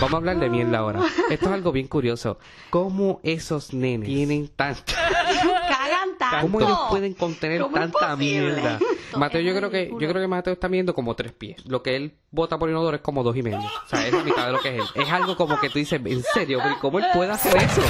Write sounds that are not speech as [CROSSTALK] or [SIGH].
Vamos a hablar de mierda ahora. [LAUGHS] Esto es algo bien curioso. ¿Cómo esos nenes tienen tanta... Cagan [LAUGHS] tanto. ¿Cómo ellos pueden contener tanta mierda? [LAUGHS] Mateo, yo creo que yo creo que Mateo está midiendo como tres pies. Lo que él bota por inodoro es como dos y medio. O sea, es la mitad de lo que es él. Es algo como que tú dices, en serio, ¿cómo él puede hacer eso?